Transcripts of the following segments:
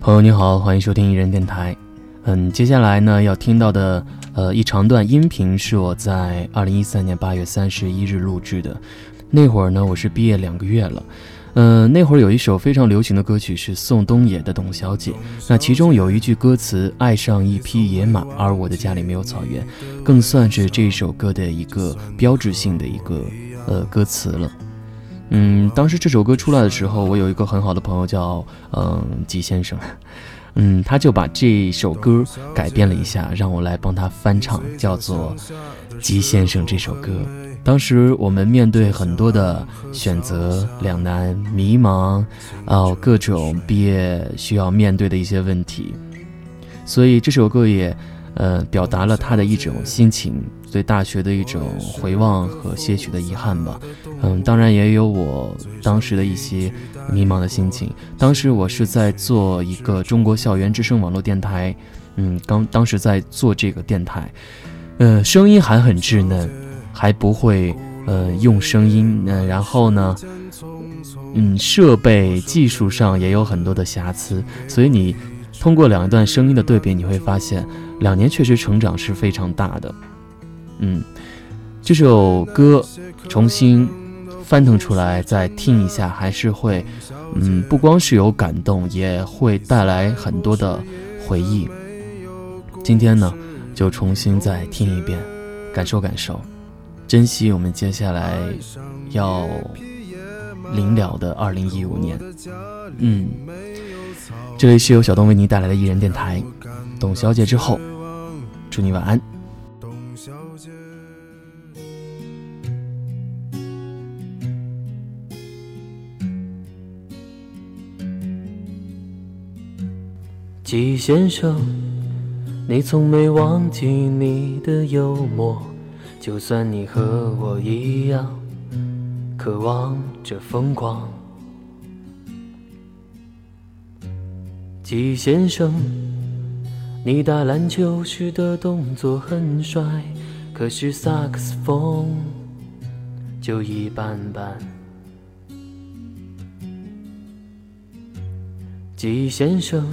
朋友你好，欢迎收听艺人电台。嗯，接下来呢要听到的呃一长段音频是我在二零一三年八月三十一日录制的。那会儿呢我是毕业两个月了，嗯，那会儿有一首非常流行的歌曲是宋冬野的《董小姐》，那其中有一句歌词“爱上一匹野马，而我的家里没有草原”，更算是这首歌的一个标志性的一个呃歌词了。嗯，当时这首歌出来的时候，我有一个很好的朋友叫嗯吉先生，嗯，他就把这首歌改编了一下，让我来帮他翻唱，叫做《吉先生》这首歌。当时我们面对很多的选择、两难、迷茫，哦，各种毕业需要面对的一些问题，所以这首歌也。呃，表达了他的一种心情，对大学的一种回望和些许的遗憾吧。嗯，当然也有我当时的一些迷茫的心情。当时我是在做一个中国校园之声网络电台，嗯，刚当时在做这个电台，呃，声音还很稚嫩，还不会呃用声音，呃，然后呢，嗯，设备技术上也有很多的瑕疵，所以你通过两段声音的对比，你会发现。两年确实成长是非常大的，嗯，这首歌重新翻腾出来再听一下，还是会，嗯，不光是有感动，也会带来很多的回忆。今天呢，就重新再听一遍，感受感受，珍惜我们接下来要临了的二零一五年。嗯，这里是由小东为您带来的艺人电台。董小姐之后，祝你晚安。董小姐，季先生，你从没忘记你的幽默，就算你和我一样，渴望着疯狂。季先生。你打篮球时的动作很帅，可是萨克斯风就一般般。季先生，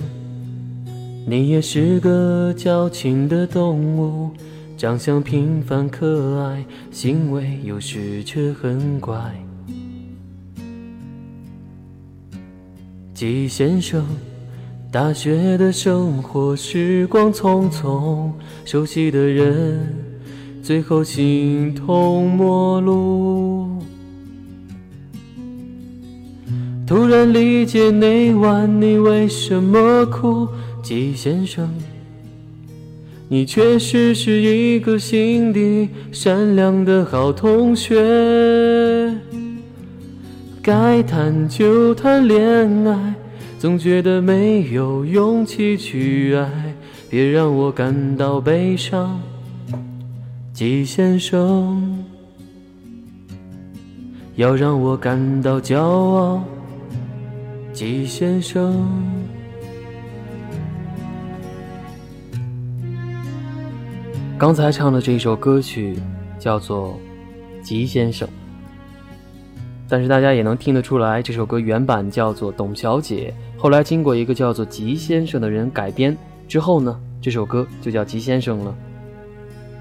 你也是个矫情的动物，长相平凡可爱，行为有时却很怪。季先生。大学的生活，时光匆匆，熟悉的人，最后形同陌路。突然理解那晚你为什么哭，季先生，你确实是一个心地善良的好同学。该谈就谈恋爱。总觉得没有勇气去爱，别让我感到悲伤，季先生。要让我感到骄傲，季先生。刚才唱的这首歌曲叫做《吉先生》。但是大家也能听得出来，这首歌原版叫做《董小姐》，后来经过一个叫做吉先生的人改编之后呢，这首歌就叫吉先生了。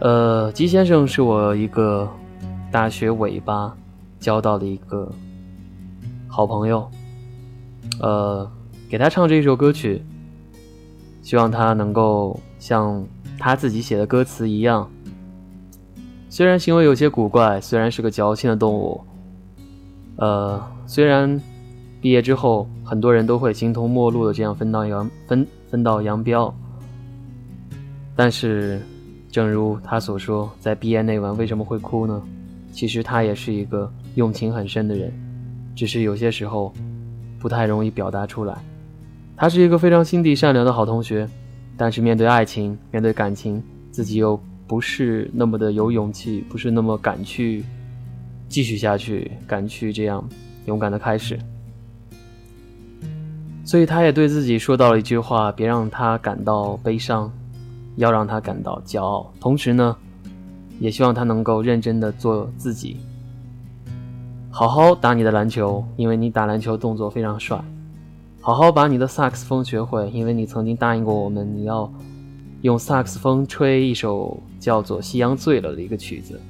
呃，吉先生是我一个大学尾巴交到的一个好朋友，呃，给他唱这一首歌曲，希望他能够像他自己写的歌词一样，虽然行为有些古怪，虽然是个矫情的动物。呃，虽然毕业之后很多人都会形同陌路的这样分道扬分分道扬镳，但是，正如他所说，在毕业那晚为什么会哭呢？其实他也是一个用情很深的人，只是有些时候不太容易表达出来。他是一个非常心地善良的好同学，但是面对爱情、面对感情，自己又不是那么的有勇气，不是那么敢去。继续下去，敢去这样勇敢的开始，所以他也对自己说到了一句话：别让他感到悲伤，要让他感到骄傲。同时呢，也希望他能够认真的做自己，好好打你的篮球，因为你打篮球动作非常帅。好好把你的萨克斯风学会，因为你曾经答应过我们，你要用萨克斯风吹一首叫做《夕阳醉了》的一个曲子。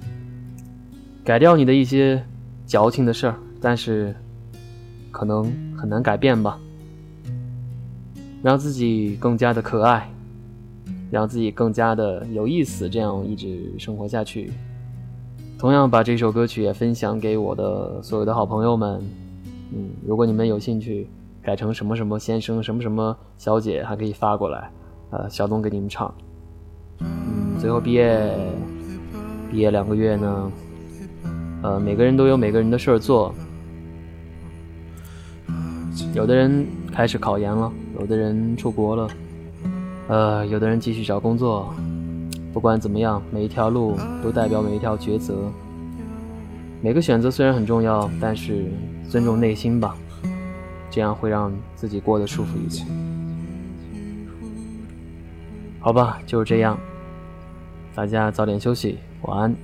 改掉你的一些矫情的事儿，但是可能很难改变吧。让自己更加的可爱，让自己更加的有意思，这样一直生活下去。同样把这首歌曲也分享给我的所有的好朋友们。嗯，如果你们有兴趣改成什么什么先生、什么什么小姐，还可以发过来，呃，小东给你们唱。嗯，最后毕业，毕业两个月呢，呃，每个人都有每个人的事儿做。有的人开始考研了，有的人出国了，呃，有的人继续找工作。不管怎么样，每一条路都代表每一条抉择。每个选择虽然很重要，但是尊重内心吧，这样会让自己过得舒服一点。好吧，就是这样，大家早点休息，晚安。